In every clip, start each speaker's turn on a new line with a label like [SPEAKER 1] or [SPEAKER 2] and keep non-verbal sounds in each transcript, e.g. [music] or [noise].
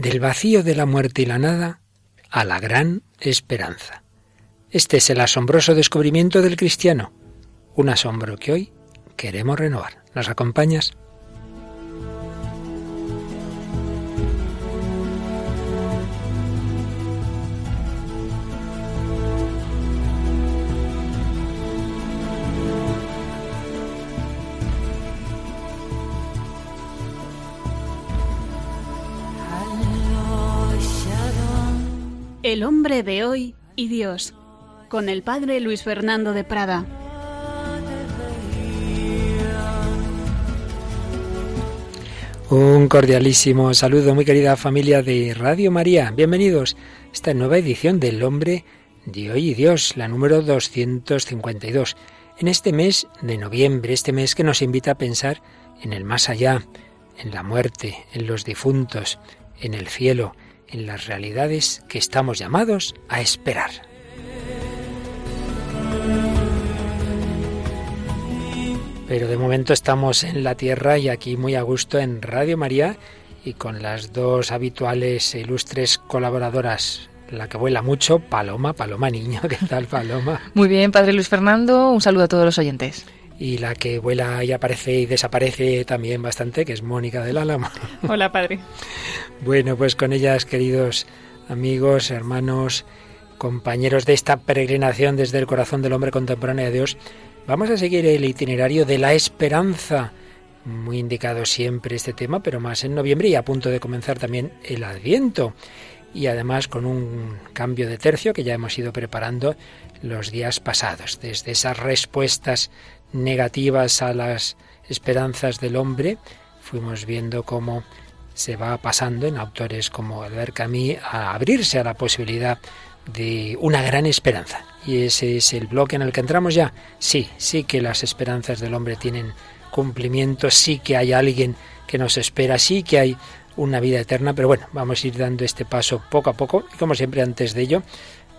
[SPEAKER 1] del vacío de la muerte y la nada a la gran esperanza. Este es el asombroso descubrimiento del cristiano, un asombro que hoy queremos renovar. ¿Nos acompañas?
[SPEAKER 2] El hombre de hoy y Dios, con el padre Luis Fernando de Prada.
[SPEAKER 1] Un cordialísimo saludo, muy querida familia de Radio María. Bienvenidos a esta nueva edición del Hombre de Hoy y Dios, la número 252. En este mes de noviembre, este mes que nos invita a pensar en el más allá, en la muerte, en los difuntos, en el cielo, en las realidades que estamos llamados a esperar. Pero de momento estamos en la tierra y aquí muy a gusto en Radio María y con las dos habituales e ilustres colaboradoras. La que vuela mucho, Paloma, Paloma Niño. [laughs] ¿Qué tal, Paloma?
[SPEAKER 3] Muy bien, Padre Luis Fernando. Un saludo a todos los oyentes
[SPEAKER 1] y la que vuela y aparece y desaparece también bastante, que es Mónica del Álamo. [laughs]
[SPEAKER 4] Hola, padre.
[SPEAKER 1] bueno, pues con ellas, queridos amigos, hermanos, compañeros de esta peregrinación desde el corazón del hombre contemporáneo de Dios, vamos a seguir el itinerario de la esperanza. Muy indicado siempre este tema, pero más en noviembre y a punto de comenzar también el Adviento. Y además con un cambio de tercio que ya hemos ido preparando los días pasados, desde esas respuestas negativas a las esperanzas del hombre, fuimos viendo cómo se va pasando en autores como Albert Camus a abrirse a la posibilidad de una gran esperanza. Y ese es el bloque en el que entramos ya. Sí, sí que las esperanzas del hombre tienen cumplimiento, sí que hay alguien que nos espera, sí que hay una vida eterna, pero bueno, vamos a ir dando este paso poco a poco y como siempre antes de ello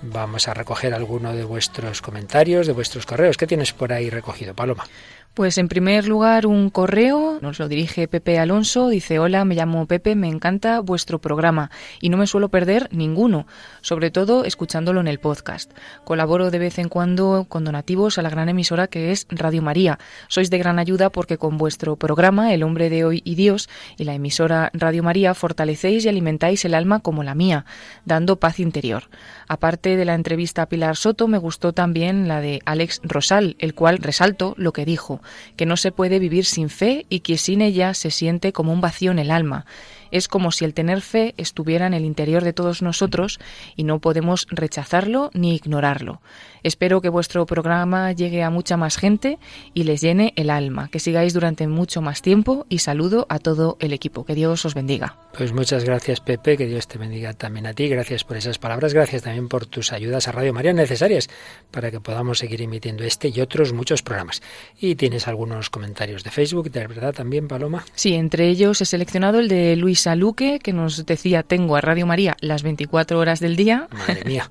[SPEAKER 1] Vamos a recoger alguno de vuestros comentarios, de vuestros correos. ¿Qué tienes por ahí recogido, Paloma?
[SPEAKER 3] Pues en primer lugar un correo, nos lo dirige Pepe Alonso, dice hola, me llamo Pepe, me encanta vuestro programa y no me suelo perder ninguno, sobre todo escuchándolo en el podcast. Colaboro de vez en cuando con donativos a la gran emisora que es Radio María. Sois de gran ayuda porque con vuestro programa El hombre de hoy y Dios y la emisora Radio María fortalecéis y alimentáis el alma como la mía, dando paz interior. Aparte de la entrevista a Pilar Soto, me gustó también la de Alex Rosal, el cual resalto lo que dijo que no se puede vivir sin fe y que sin ella se siente como un vacío en el alma. Es como si el tener fe estuviera en el interior de todos nosotros y no podemos rechazarlo ni ignorarlo. Espero que vuestro programa llegue a mucha más gente y les llene el alma, que sigáis durante mucho más tiempo y saludo a todo el equipo. Que Dios os bendiga.
[SPEAKER 1] Pues muchas gracias Pepe, que Dios te bendiga también a ti. Gracias por esas palabras, gracias también por tus ayudas a Radio María necesarias para que podamos seguir emitiendo este y otros muchos programas. Y tienes algunos comentarios de Facebook, de verdad también, Paloma.
[SPEAKER 3] Sí, entre ellos he seleccionado el de Luisa Luque, que nos decía, tengo a Radio María las 24 horas del día.
[SPEAKER 1] Madre [laughs] mía.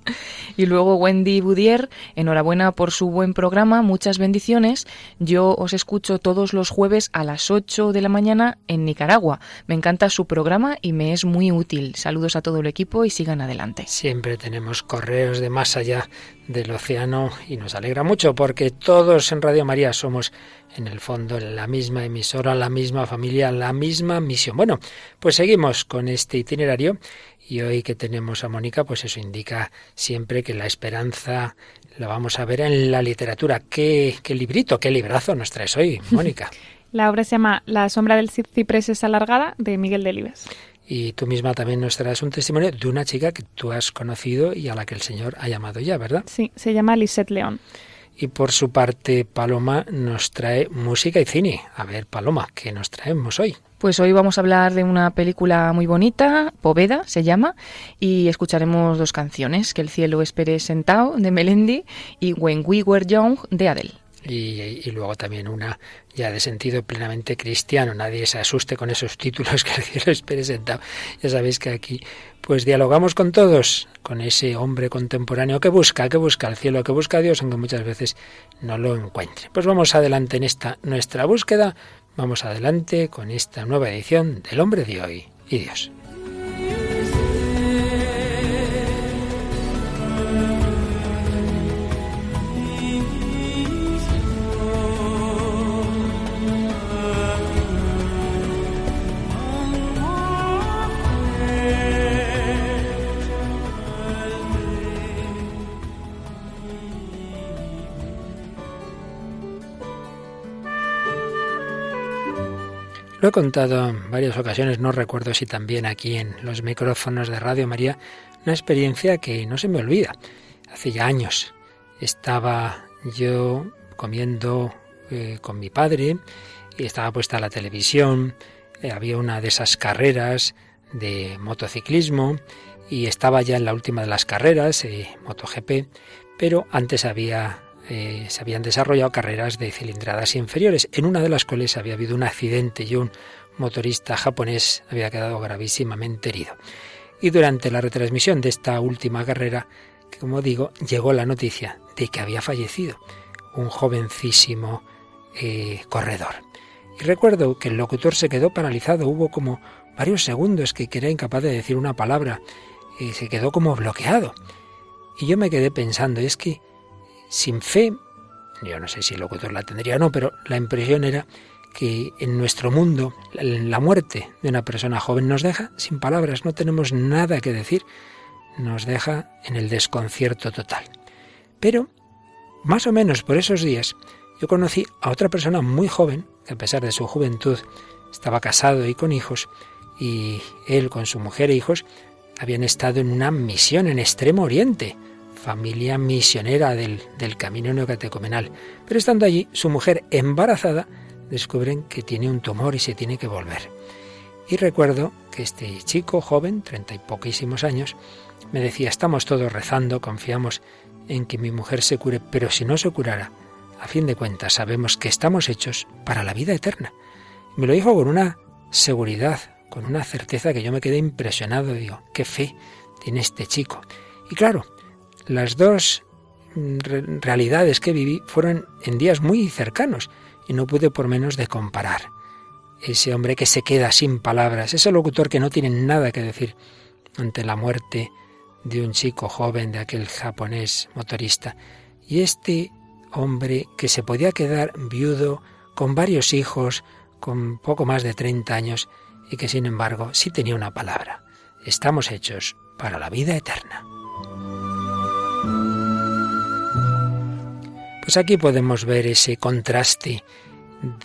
[SPEAKER 3] y luego Wendy Boudier, Enhorabuena por su buen programa, muchas bendiciones. Yo os escucho todos los jueves a las 8 de la mañana en Nicaragua. Me encanta su programa y me es muy útil. Saludos a todo el equipo y sigan adelante.
[SPEAKER 1] Siempre tenemos correos de más allá del océano y nos alegra mucho porque todos en Radio María somos en el fondo la misma emisora, la misma familia, la misma misión. Bueno, pues seguimos con este itinerario y hoy que tenemos a Mónica, pues eso indica siempre que la esperanza la vamos a ver en la literatura. ¿Qué, qué librito, qué librazo nos traes hoy, [laughs] Mónica?
[SPEAKER 4] La obra se llama La sombra del ciprés es alargada, de Miguel Delibes.
[SPEAKER 1] Y tú misma también nos traes un testimonio de una chica que tú has conocido y a la que el Señor ha llamado ya, ¿verdad?
[SPEAKER 4] Sí, se llama Lisette León.
[SPEAKER 1] Y por su parte, Paloma nos trae música y cine. A ver, Paloma, ¿qué nos traemos hoy?
[SPEAKER 3] Pues hoy vamos a hablar de una película muy bonita, Poveda se llama, y escucharemos dos canciones, Que el cielo espere sentado, de Melendi, y When We Were Young, de Adele.
[SPEAKER 1] Y, luego también una ya de sentido plenamente cristiano. Nadie se asuste con esos títulos [laughs] que el cielo espere sentado. Ya sabéis que aquí pues dialogamos con todos, con ese hombre contemporáneo que busca, que busca el cielo, que busca a Dios, aunque muchas veces no lo encuentre. Pues vamos adelante en esta nuestra búsqueda Vamos adelante con esta nueva edición del Hombre de hoy y Dios. Lo he contado en varias ocasiones, no recuerdo si también aquí en los micrófonos de Radio María, una experiencia que no se me olvida. Hace ya años estaba yo comiendo eh, con mi padre y estaba puesta la televisión, eh, había una de esas carreras de motociclismo y estaba ya en la última de las carreras, eh, MotoGP, pero antes había eh, se habían desarrollado carreras de cilindradas inferiores, en una de las cuales había habido un accidente y un motorista japonés había quedado gravísimamente herido. Y durante la retransmisión de esta última carrera, como digo, llegó la noticia de que había fallecido un jovencísimo eh, corredor. Y recuerdo que el locutor se quedó paralizado, hubo como varios segundos que era incapaz de decir una palabra, y se quedó como bloqueado. Y yo me quedé pensando, es que sin fe, yo no sé si el locutor la tendría o no, pero la impresión era que en nuestro mundo la muerte de una persona joven nos deja sin palabras, no tenemos nada que decir, nos deja en el desconcierto total. Pero, más o menos por esos días, yo conocí a otra persona muy joven, que a pesar de su juventud estaba casado y con hijos, y él con su mujer e hijos habían estado en una misión en Extremo Oriente, familia misionera del, del camino neocatecumenal. Pero estando allí, su mujer embarazada descubren que tiene un tumor y se tiene que volver. Y recuerdo que este chico joven, treinta y poquísimos años, me decía, estamos todos rezando, confiamos en que mi mujer se cure, pero si no se curara, a fin de cuentas sabemos que estamos hechos para la vida eterna. Me lo dijo con una seguridad, con una certeza que yo me quedé impresionado. Digo, qué fe tiene este chico. Y claro, las dos mm, realidades que viví fueron en días muy cercanos y no pude por menos de comparar. Ese hombre que se queda sin palabras, ese locutor que no tiene nada que decir ante la muerte de un chico joven, de aquel japonés motorista, y este hombre que se podía quedar viudo, con varios hijos, con poco más de 30 años, y que sin embargo sí tenía una palabra. Estamos hechos para la vida eterna. Pues aquí podemos ver ese contraste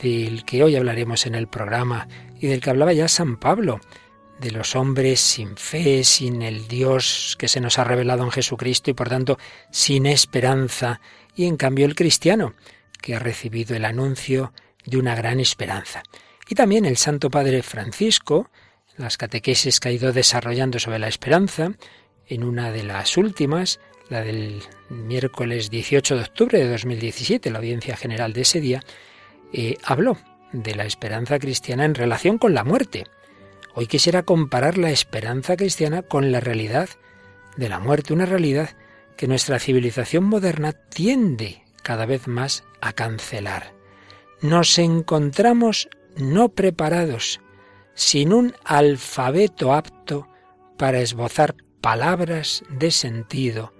[SPEAKER 1] del que hoy hablaremos en el programa y del que hablaba ya San Pablo, de los hombres sin fe, sin el Dios que se nos ha revelado en Jesucristo y por tanto sin esperanza, y en cambio el cristiano, que ha recibido el anuncio de una gran esperanza. Y también el Santo Padre Francisco, las catequesis que ha ido desarrollando sobre la esperanza, en una de las últimas, la del miércoles 18 de octubre de 2017, la audiencia general de ese día, eh, habló de la esperanza cristiana en relación con la muerte. Hoy quisiera comparar la esperanza cristiana con la realidad de la muerte, una realidad que nuestra civilización moderna tiende cada vez más a cancelar. Nos encontramos no preparados, sin un alfabeto apto para esbozar palabras de sentido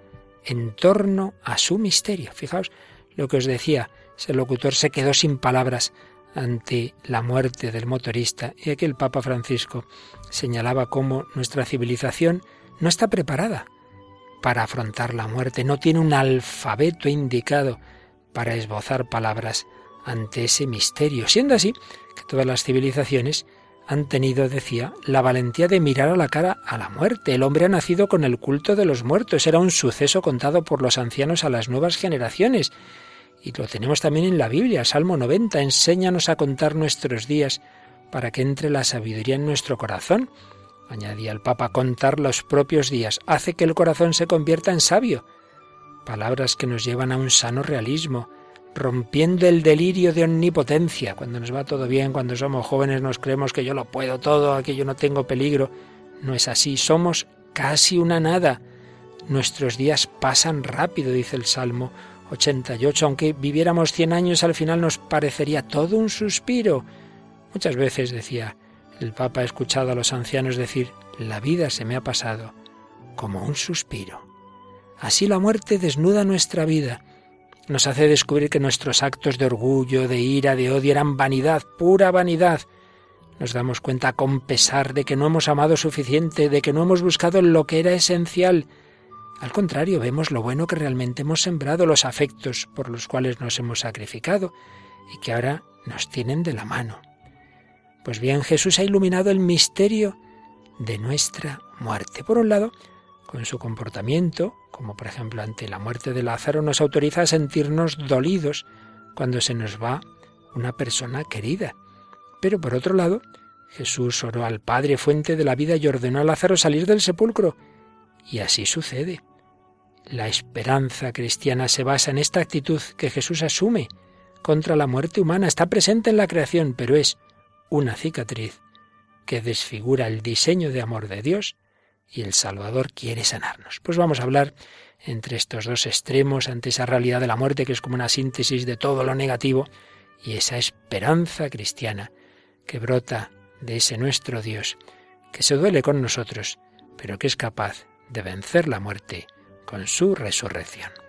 [SPEAKER 1] en torno a su misterio. Fijaos lo que os decía, ese locutor se quedó sin palabras ante la muerte del motorista y aquí el Papa Francisco señalaba cómo nuestra civilización no está preparada para afrontar la muerte, no tiene un alfabeto indicado para esbozar palabras ante ese misterio, siendo así que todas las civilizaciones han tenido, decía, la valentía de mirar a la cara a la muerte. El hombre ha nacido con el culto de los muertos. Era un suceso contado por los ancianos a las nuevas generaciones. Y lo tenemos también en la Biblia, Salmo 90. Enséñanos a contar nuestros días para que entre la sabiduría en nuestro corazón. Añadía el Papa, contar los propios días hace que el corazón se convierta en sabio. Palabras que nos llevan a un sano realismo, rompiendo el delirio de omnipotencia. Cuando nos va todo bien, cuando somos jóvenes nos creemos que yo lo puedo todo, que yo no tengo peligro. No es así, somos casi una nada. Nuestros días pasan rápido, dice el Salmo 88. Aunque viviéramos 100 años, al final nos parecería todo un suspiro. Muchas veces, decía el Papa, ha escuchado a los ancianos decir, la vida se me ha pasado como un suspiro. Así la muerte desnuda nuestra vida nos hace descubrir que nuestros actos de orgullo, de ira, de odio eran vanidad, pura vanidad. Nos damos cuenta con pesar de que no hemos amado suficiente, de que no hemos buscado lo que era esencial. Al contrario, vemos lo bueno que realmente hemos sembrado, los afectos por los cuales nos hemos sacrificado y que ahora nos tienen de la mano. Pues bien, Jesús ha iluminado el misterio de nuestra muerte. Por un lado, con su comportamiento, como por ejemplo ante la muerte de Lázaro, nos autoriza a sentirnos dolidos cuando se nos va una persona querida. Pero por otro lado, Jesús oró al Padre, fuente de la vida, y ordenó a Lázaro salir del sepulcro. Y así sucede. La esperanza cristiana se basa en esta actitud que Jesús asume contra la muerte humana. Está presente en la creación, pero es una cicatriz que desfigura el diseño de amor de Dios y el Salvador quiere sanarnos. Pues vamos a hablar entre estos dos extremos, ante esa realidad de la muerte que es como una síntesis de todo lo negativo y esa esperanza cristiana que brota de ese nuestro Dios, que se duele con nosotros, pero que es capaz de vencer la muerte con su resurrección.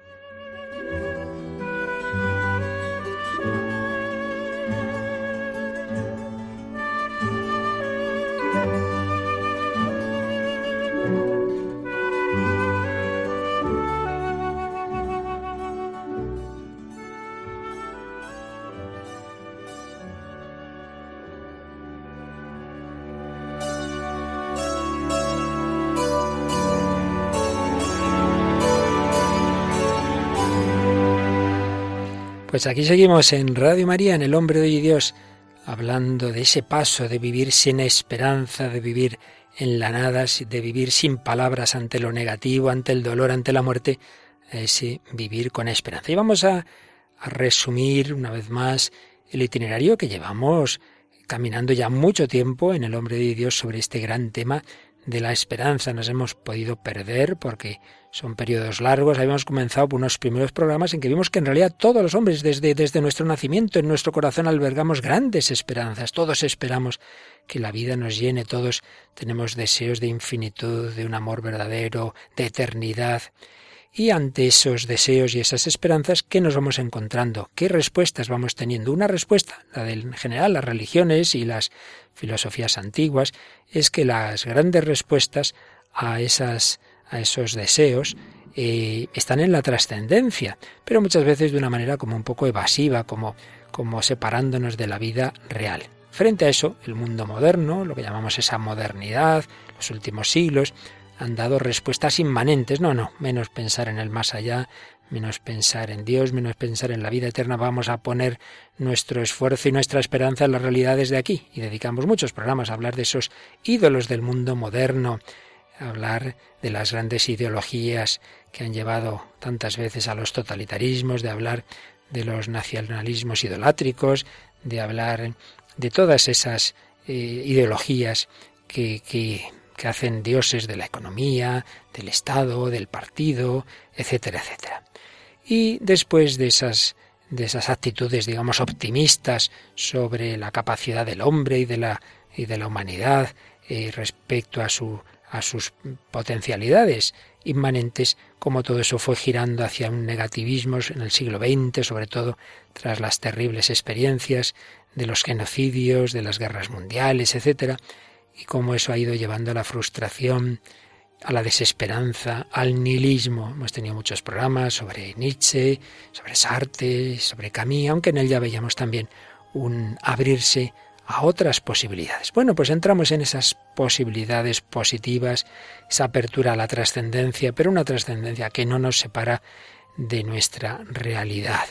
[SPEAKER 1] Pues aquí seguimos en Radio María, en El Hombre de Dios, hablando de ese paso de vivir sin esperanza, de vivir en la nada, de vivir sin palabras ante lo negativo, ante el dolor, ante la muerte, ese vivir con esperanza. Y vamos a, a resumir una vez más el itinerario que llevamos caminando ya mucho tiempo en El Hombre de Dios sobre este gran tema de la esperanza. Nos hemos podido perder porque son periodos largos. Habíamos comenzado por unos primeros programas en que vimos que en realidad todos los hombres, desde, desde nuestro nacimiento, en nuestro corazón albergamos grandes esperanzas. Todos esperamos que la vida nos llene, todos tenemos deseos de infinitud, de un amor verdadero, de eternidad. Y ante esos deseos y esas esperanzas, ¿qué nos vamos encontrando? ¿Qué respuestas vamos teniendo? Una respuesta, la del en general, las religiones y las filosofías antiguas, es que las grandes respuestas a esas a esos deseos eh, están en la trascendencia, pero muchas veces de una manera como un poco evasiva, como, como separándonos de la vida real. Frente a eso, el mundo moderno, lo que llamamos esa modernidad, los últimos siglos, han dado respuestas inmanentes. No, no, menos pensar en el más allá, menos pensar en Dios, menos pensar en la vida eterna. Vamos a poner nuestro esfuerzo y nuestra esperanza en las realidades de aquí. Y dedicamos muchos programas a hablar de esos ídolos del mundo moderno, hablar de las grandes ideologías que han llevado tantas veces a los totalitarismos, de hablar de los nacionalismos idolátricos, de hablar de todas esas eh, ideologías que, que que hacen dioses de la economía, del Estado, del partido, etcétera, etcétera. Y después de esas de esas actitudes, digamos, optimistas sobre la capacidad del hombre y de la, y de la humanidad eh, respecto a, su, a sus potencialidades inmanentes, como todo eso fue girando hacia un negativismo en el siglo XX, sobre todo tras las terribles experiencias de los genocidios, de las guerras mundiales, etcétera, y cómo eso ha ido llevando a la frustración, a la desesperanza, al nihilismo. Hemos tenido muchos programas sobre Nietzsche, sobre Sartre, sobre Camus, aunque en él ya veíamos también un abrirse a otras posibilidades. Bueno, pues entramos en esas posibilidades positivas, esa apertura a la trascendencia, pero una trascendencia que no nos separa de nuestra realidad.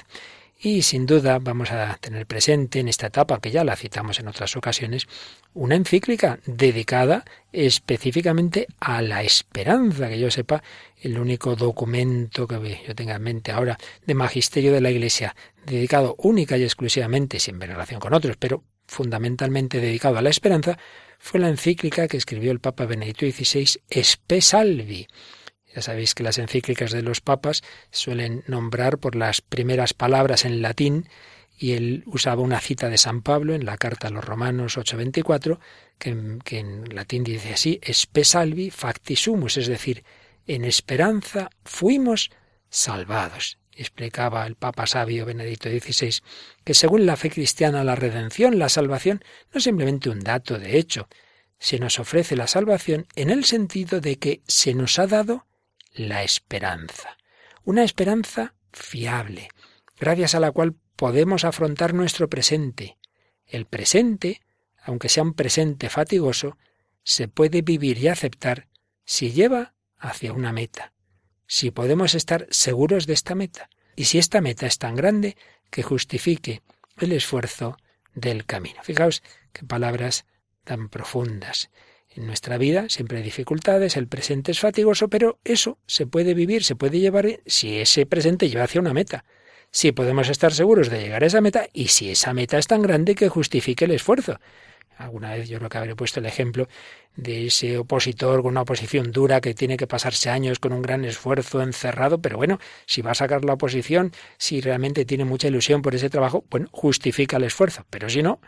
[SPEAKER 1] Y sin duda vamos a tener presente en esta etapa, que ya la citamos en otras ocasiones, una encíclica dedicada específicamente a la esperanza, que yo sepa, el único documento que yo tenga en mente ahora de magisterio de la Iglesia, dedicado única y exclusivamente, sin relación con otros, pero fundamentalmente dedicado a la esperanza, fue la encíclica que escribió el Papa Benedicto XVI, Espe Salvi, ya sabéis que las encíclicas de los papas suelen nombrar por las primeras palabras en latín y él usaba una cita de San Pablo en la carta a los Romanos 8:24, que, que en latín dice así, espe salvi facti sumus, es decir, en esperanza fuimos salvados. Explicaba el Papa sabio Benedicto XVI que según la fe cristiana la redención, la salvación, no es simplemente un dato de hecho, se nos ofrece la salvación en el sentido de que se nos ha dado la esperanza. Una esperanza fiable, gracias a la cual podemos afrontar nuestro presente. El presente, aunque sea un presente fatigoso, se puede vivir y aceptar si lleva hacia una meta, si podemos estar seguros de esta meta, y si esta meta es tan grande que justifique el esfuerzo del camino. Fijaos qué palabras tan profundas. En nuestra vida siempre hay dificultades, el presente es fatigoso, pero eso se puede vivir, se puede llevar si ese presente lleva hacia una meta. Si podemos estar seguros de llegar a esa meta y si esa meta es tan grande que justifique el esfuerzo. Alguna vez yo creo que habré puesto el ejemplo de ese opositor con una oposición dura que tiene que pasarse años con un gran esfuerzo encerrado, pero bueno, si va a sacar la oposición, si realmente tiene mucha ilusión por ese trabajo, bueno, justifica el esfuerzo, pero si no,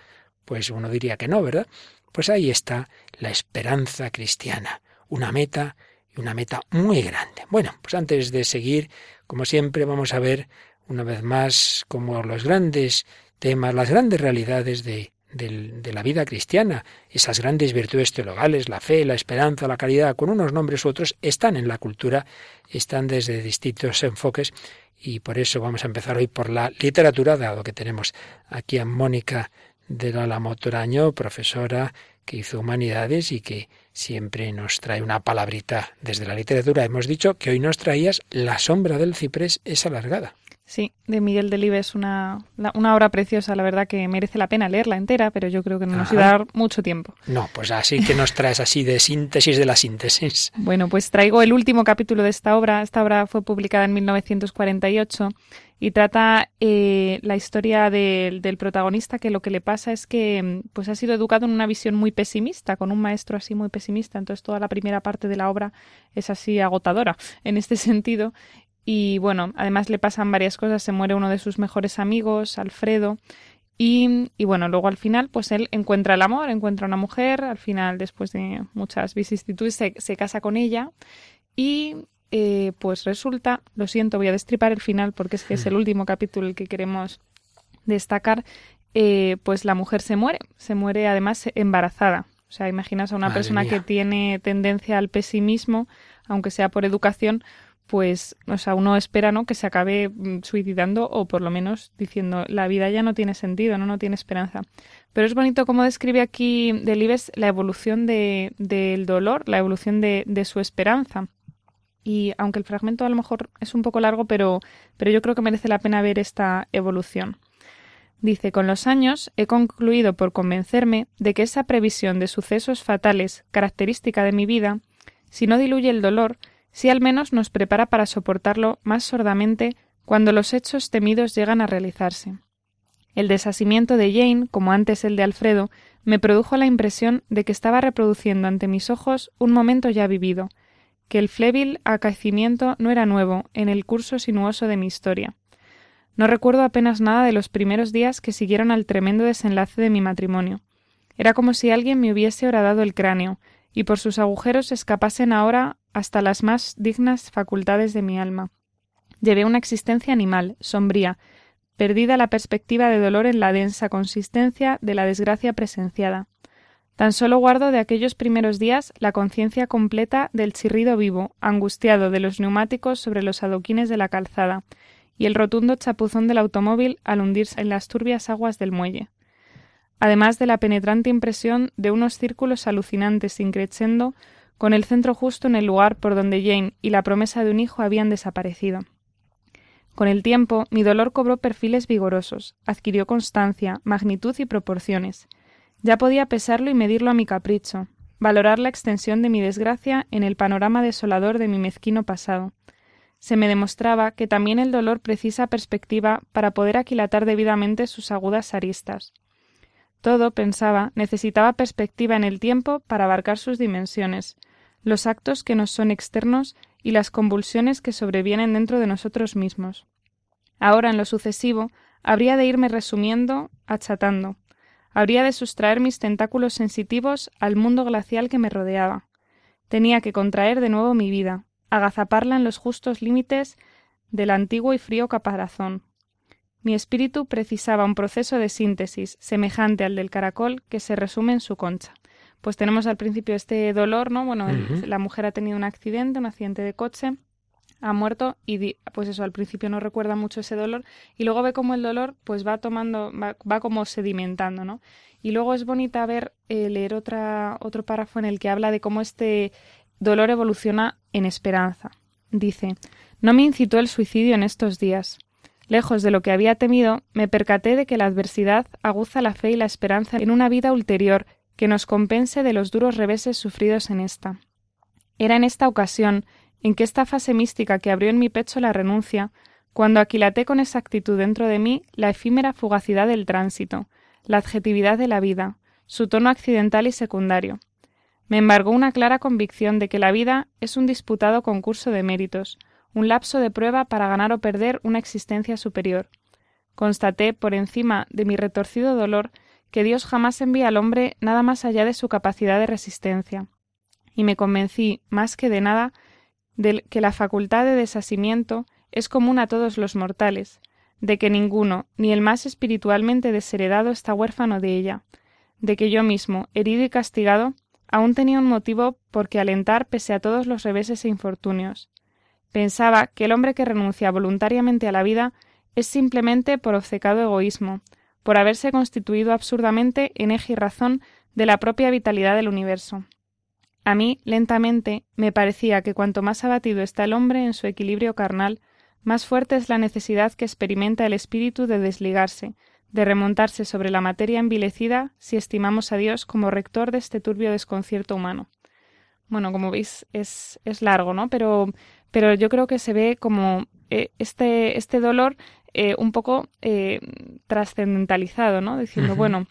[SPEAKER 1] pues uno diría que no, ¿verdad? Pues ahí está la esperanza cristiana, una meta y una meta muy grande. Bueno, pues antes de seguir, como siempre, vamos a ver una vez más como los grandes temas, las grandes realidades de, de, la vida cristiana, esas grandes virtudes teologales, la fe, la esperanza, la caridad, con unos nombres u otros, están en la cultura, están desde distintos enfoques y por eso vamos a empezar hoy por la literatura, dado que tenemos aquí a Mónica de la Motoraño, profesora que hizo humanidades y que siempre nos trae una palabrita desde la literatura. Hemos dicho que hoy nos traías La sombra del ciprés es alargada.
[SPEAKER 4] Sí, de Miguel Delibes, una, una obra preciosa, la verdad que merece la pena leerla entera, pero yo creo que no nos iba a dar mucho tiempo.
[SPEAKER 1] No, pues así que nos traes así de síntesis de la síntesis. [laughs]
[SPEAKER 4] Bueno, pues traigo el último capítulo de esta obra. Esta obra fue publicada en 1948 y trata eh, la historia del, del protagonista que lo que le pasa es que pues ha sido educado en una visión muy pesimista, con un maestro así muy pesimista, entonces toda la primera parte de la obra es así agotadora en este [laughs] sentido y bueno, además le pasan varias cosas, se muere uno de sus mejores amigos, Alfredo, y, y, bueno, luego al final, pues él encuentra el amor, encuentra una mujer, al final, después de muchas vicisitudes, se, se casa con ella. Y eh, pues resulta, lo siento, voy a destripar el final porque es que es el último capítulo el que queremos destacar, eh, pues la mujer se muere, se muere además embarazada. O sea, imaginas a una persona que tiene tendencia al pesimismo, aunque sea por educación, pues, o sea, uno espera, ¿no? Que se acabe mm, suicidando o por lo menos diciendo la vida ya no tiene sentido, no, no tiene esperanza. Pero es bonito cómo describe aquí Delibes la evolución de, del dolor, la evolución de, de, su esperanza. Y aunque el fragmento a lo mejor es un poco largo, pero, pero yo creo que merece la pena ver esta evolución. Dice, con los años he concluido por convencerme de que esa previsión de sucesos fatales, característica de mi vida, si no diluye el dolor, si al menos nos prepara para soportarlo más sordamente cuando los hechos temidos llegan a realizarse. El desasimiento de Jane, como antes el de Alfredo, me produjo la impresión de que estaba reproduciendo ante mis ojos un momento ya vivido, que el flébil acaecimiento no era nuevo en el curso sinuoso de mi historia. No recuerdo apenas nada de los primeros días que siguieron al tremendo desenlace de mi matrimonio. Era como si alguien me hubiese horadado el cráneo, y por sus agujeros escapasen ahora hasta las más dignas facultades de mi alma. Llevé una existencia animal, sombría, perdida la perspectiva de dolor en la densa consistencia de la desgracia presenciada. Tan solo guardo de aquellos primeros días la conciencia completa del chirrido vivo, angustiado de los neumáticos sobre los adoquines de la calzada, y el rotundo chapuzón del automóvil al hundirse en las turbias aguas del muelle. Además de la penetrante impresión de unos círculos alucinantes increchendo con el centro justo en el lugar por donde Jane y la promesa de un hijo habían desaparecido. Con el tiempo, mi dolor cobró perfiles vigorosos, adquirió constancia, magnitud y proporciones. Ya podía pesarlo y medirlo a mi capricho, valorar la extensión de mi desgracia en el panorama desolador de mi mezquino pasado. Se me demostraba que también el dolor precisa perspectiva para poder aquilatar debidamente sus agudas aristas. Todo, pensaba, necesitaba perspectiva en el tiempo para abarcar sus dimensiones, los actos que nos son externos y las convulsiones que sobrevienen dentro de nosotros mismos. Ahora, en lo sucesivo, habría de irme resumiendo, achatando. Habría de sustraer mis tentáculos sensitivos al mundo glacial que me rodeaba. Tenía que contraer de nuevo mi vida, agazaparla en los justos límites del antiguo y frío caparazón. Mi espíritu precisaba un proceso de síntesis semejante al del caracol que se resume en su concha pues tenemos al principio este dolor, ¿no? Bueno, la mujer ha tenido un accidente, un accidente de coche, ha muerto y pues eso, al principio no recuerda mucho ese dolor y luego ve como el dolor pues va tomando, va, como sedimentando, ¿no? Y luego es bonita ver, eh, leer otra, otro párrafo en el que habla de cómo este dolor evoluciona en esperanza. Dice, no me incitó el suicidio en estos días. Lejos de lo que había temido, me percaté de que la adversidad aguza la fe y la esperanza en una vida ulterior que nos compense de los duros reveses sufridos en esta. Era en esta ocasión, en que esta fase mística que abrió en mi pecho la renuncia, cuando aquilaté con exactitud dentro de mí la efímera fugacidad del tránsito, la adjetividad de la vida, su tono accidental y secundario. Me embargó una clara convicción de que la vida es un disputado concurso de méritos, un lapso de prueba para ganar o perder una existencia superior. Constaté, por encima de mi retorcido dolor, que Dios jamás envía al hombre nada más allá de su capacidad de resistencia, y me convencí, más que de nada, de que la facultad de desasimiento es común a todos los mortales, de que ninguno, ni el más espiritualmente desheredado, está huérfano de ella, de que yo mismo, herido y castigado, aún tenía un motivo por que alentar pese a todos los reveses e infortunios, Pensaba que el hombre que renuncia voluntariamente a la vida es simplemente por obcecado egoísmo, por haberse constituido absurdamente en eje y razón de la propia vitalidad del universo. A mí, lentamente, me parecía que cuanto más abatido está el hombre en su equilibrio carnal, más fuerte es la necesidad que experimenta el espíritu de desligarse, de remontarse sobre la materia envilecida si estimamos a Dios como rector de este turbio desconcierto humano. Bueno, como veis, es, es largo, ¿no? Pero pero yo creo que se ve como eh, este, este dolor eh, un poco eh, trascendentalizado, ¿no? Diciendo, bueno,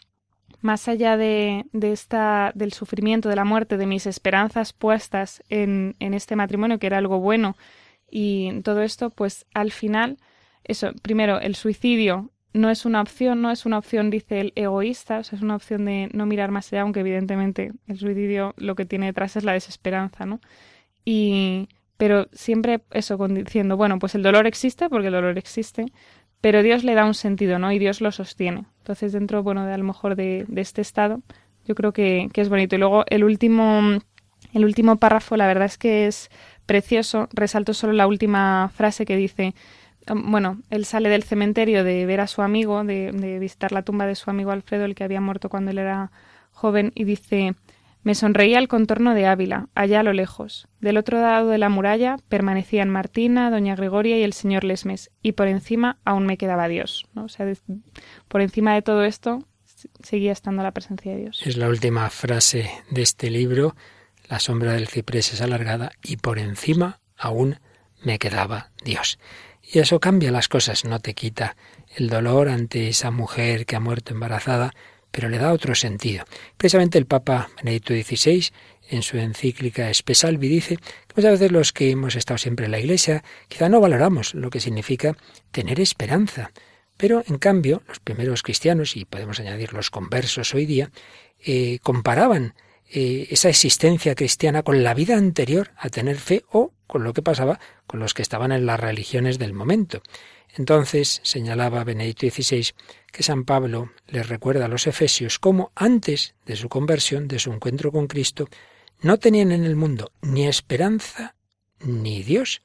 [SPEAKER 4] más allá de, de, esta, del sufrimiento, de la muerte, de mis esperanzas puestas en, en este matrimonio, que era algo bueno, y todo esto, pues al final, eso, primero, el suicidio no es una opción, no es una opción, dice el egoísta, o sea, es una opción de no mirar más allá, aunque evidentemente el suicidio lo que tiene detrás es la desesperanza, ¿no? Y, pero siempre eso diciendo, bueno, pues el dolor existe porque el dolor existe, pero Dios le da un sentido, ¿no? Y Dios lo sostiene. Entonces, dentro, bueno, de a lo mejor de, este estado, yo creo que, que, es bonito. Y luego el último, el último párrafo, la verdad es que es precioso. Resalto solo la última frase que dice, um, bueno, él sale del cementerio de ver a su amigo, de, de visitar la tumba de su amigo Alfredo, el que había muerto cuando él era joven, y dice, me sonreía el contorno de Ávila, allá a lo lejos. Del otro lado de la muralla permanecían Martina, doña Gregoria y el señor Lesmes, y por encima aún me quedaba Dios. ¿no? O sea, por encima de todo esto seguía estando la presencia de Dios.
[SPEAKER 1] Es la última frase de este libro. La sombra del ciprés es alargada y por encima aún me quedaba Dios. Y eso cambia las cosas, no te quita el dolor ante esa mujer que ha muerto embarazada, pero le da otro sentido. Precisamente el Papa Benedicto XVI, en su encíclica Espesalvi, dice que muchas veces los que hemos estado siempre en la Iglesia quizá no valoramos lo que significa tener esperanza. Pero, en cambio, los primeros cristianos, y podemos añadir los conversos hoy día, eh, comparaban eh, esa existencia cristiana con la vida anterior a tener fe o con lo que pasaba con los que estaban en las religiones del momento. Entonces señalaba Benedicto XVI que San Pablo les recuerda a los efesios cómo antes de su conversión, de su encuentro con Cristo, no tenían en el mundo ni esperanza ni Dios.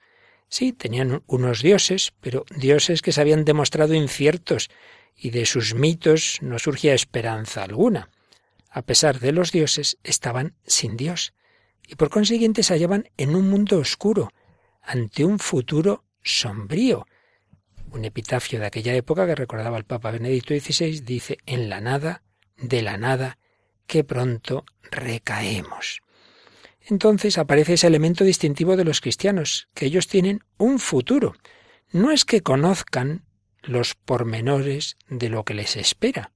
[SPEAKER 1] Sí, tenían unos dioses, pero dioses que se habían demostrado inciertos y de sus mitos no surgía esperanza alguna. A pesar de los dioses, estaban sin Dios y por consiguiente se hallaban en un mundo oscuro, ante un futuro sombrío, un epitafio de aquella época que recordaba el Papa Benedicto XVI dice, en la nada, de la nada, que pronto recaemos. Entonces aparece ese elemento distintivo de los cristianos, que ellos tienen un futuro. No es que conozcan los pormenores de lo que les espera.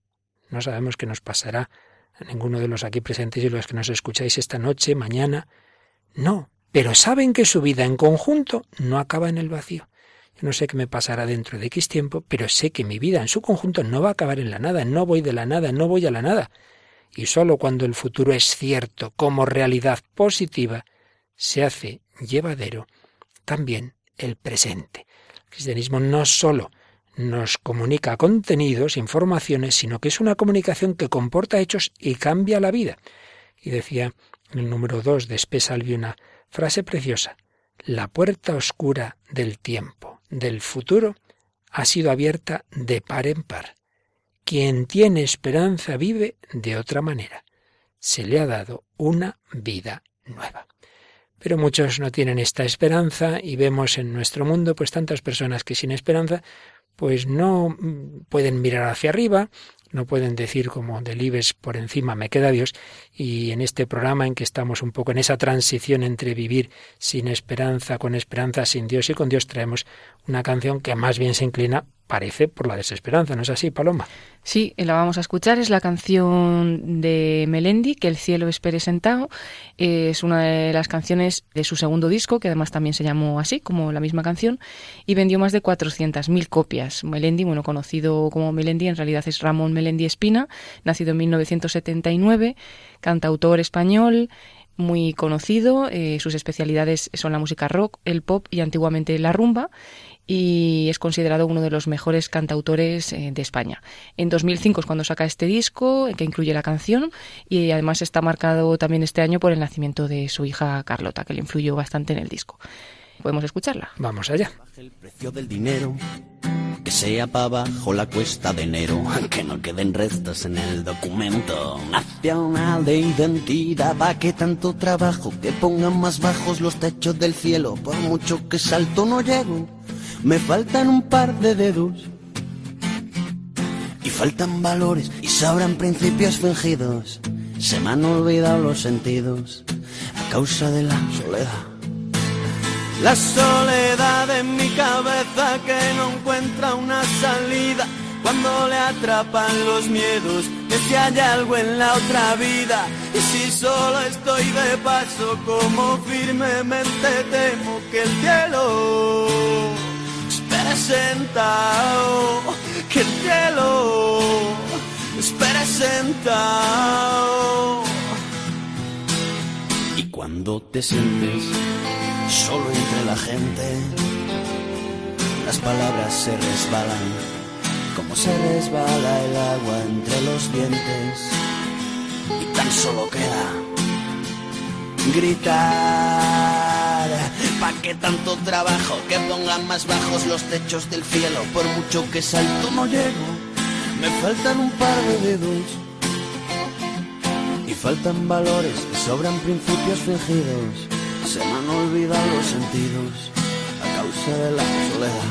[SPEAKER 1] No sabemos qué nos pasará a ninguno de los aquí presentes y los que nos escucháis esta noche, mañana. No, pero saben que su vida en conjunto no acaba en el vacío. Yo no sé qué me pasará dentro de X tiempo, pero sé que mi vida en su conjunto no va a acabar en la nada, no voy de la nada, no voy a la nada. Y sólo cuando el futuro es cierto como realidad positiva, se hace llevadero también el presente. El cristianismo no sólo nos comunica contenidos, informaciones, sino que es una comunicación que comporta hechos y cambia la vida. Y decía en el número dos de Espesalvi una frase preciosa. La puerta oscura del tiempo, del futuro, ha sido abierta de par en par. Quien tiene esperanza vive de otra manera. Se le ha dado una vida nueva. Pero muchos no tienen esta esperanza y vemos en nuestro mundo pues tantas personas que sin esperanza pues no pueden mirar hacia arriba, no pueden decir como Delibes por encima me queda Dios y en este programa en que estamos un poco en esa transición entre vivir sin esperanza, con esperanza, sin Dios y con Dios traemos una canción que más bien se inclina parece por la desesperanza, ¿no es así, Paloma?
[SPEAKER 3] Sí, la vamos a escuchar, es la canción de Melendi, Que el cielo espere sentado, es una de las canciones de su segundo disco, que además también se llamó así, como la misma canción, y vendió más de 400.000 copias. Melendi, bueno, conocido como Melendi, en realidad es Ramón Melendi Espina, nacido en 1979, cantautor español, muy conocido. Eh, sus especialidades son la música rock, el pop y antiguamente la rumba y es considerado uno de los mejores cantautores eh, de España. En 2005 es cuando saca este disco, que incluye la canción, y además está marcado también este año por el nacimiento de su hija Carlota, que le influyó bastante en el disco. Podemos escucharla.
[SPEAKER 1] Vamos allá.
[SPEAKER 5] El precio del dinero, que sea para abajo la cuesta de enero, que no queden restos en el documento nacional de identidad. ¿Pa' que tanto trabajo? Que pongan más bajos los techos del cielo, por mucho que salto no llego me faltan un par de dedos. Y faltan valores y sobran principios fingidos. Se me han olvidado los sentidos a causa de la soledad. La soledad en mi cabeza que no encuentra una salida cuando le atrapan los miedos de si hay algo en la otra vida y si solo estoy de paso como firmemente temo que el cielo sentado, que el cielo espera sentado. Y cuando te sientes solo entre la gente, las palabras se resbalan, como se resbala el agua entre los dientes. Y tan solo queda gritar. ¿Pa' qué tanto trabajo? Que pongan más bajos los techos del cielo. Por mucho que salto no llego. Me faltan un par de dedos. Y faltan valores y sobran principios fingidos. Se me han olvidado los sentidos a causa de la soledad.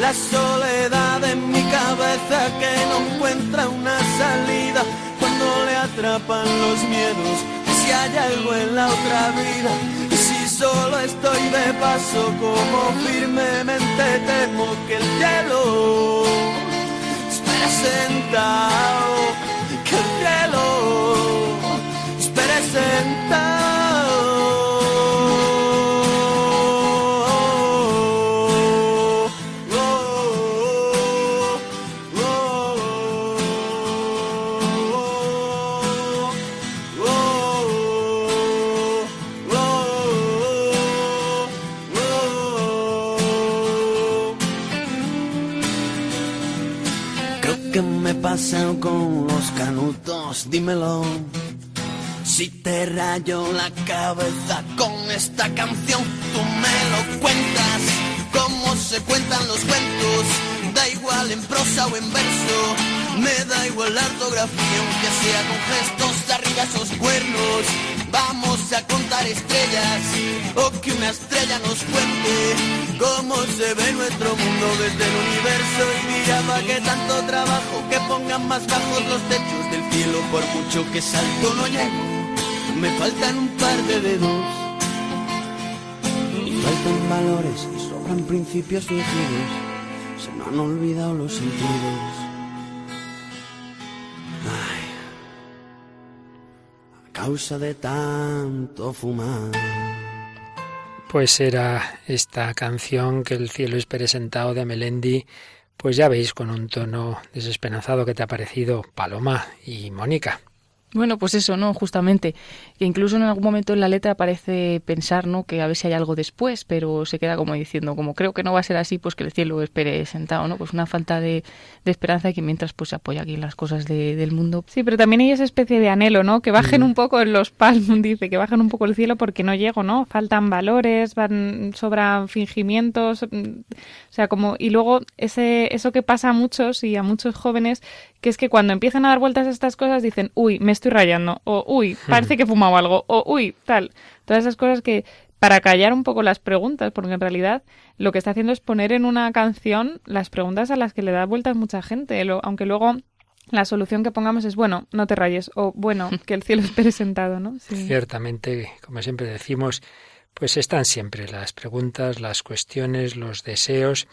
[SPEAKER 5] La soledad en mi cabeza que no encuentra una salida cuando le atrapan los miedos si hay algo en la otra vida. Y si solo estoy de paso, como firmemente temo que el cielo espera sentado, que el cielo espera sentado. Dímelo. Si te rayo la cabeza con esta canción, tú me lo cuentas. Cómo se cuentan los cuentos, da igual en prosa o en verso. Me da igual la ortografía, aunque sea con gestos arriba esos cuernos. Vamos a contar estrellas o que una estrella nos cuente cómo se ve nuestro mundo desde el universo y mira pa' que tanto trabajo que pongan más bajos los techos cielo por mucho que salto no llego me faltan un par de dedos. Y faltan valores y sobran principios fingidos se me han olvidado los sentidos. Causa de tanto fumar.
[SPEAKER 1] Pues era esta canción que el cielo es presentado de Melendi, pues ya veis con un tono desesperanzado que te ha parecido Paloma y Mónica.
[SPEAKER 3] Bueno, pues eso, ¿no? Justamente, que incluso en algún momento en la letra parece pensar, ¿no? Que a ver si hay algo después, pero se queda como diciendo, como creo que no va a ser así, pues que el cielo espere sentado, ¿no? Pues una falta de, esperanza y que mientras pues se apoya aquí en las cosas del mundo.
[SPEAKER 4] Sí, pero también hay esa especie de anhelo, ¿no? Que bajen un poco en los palmos, [laughs] dice, que bajen un poco el cielo porque no llego, ¿no? Faltan valores, van, sobran fingimientos, mm, o sea, como, y luego ese, eso que pasa a muchos y a muchos jóvenes, que es que cuando empiezan a dar vueltas a estas cosas dicen, uy, me estoy rayando, o uy, parece que he fumado algo, o uy, tal. Todas esas cosas que, para callar un poco las preguntas, porque en realidad lo que está haciendo es poner en una canción las preguntas a las que le da vueltas mucha gente, aunque luego la solución que pongamos es, bueno, no te rayes, o bueno, que el cielo esté sentado, ¿no?
[SPEAKER 1] Ciertamente, como siempre decimos, pues están siempre las preguntas, las cuestiones, los deseos,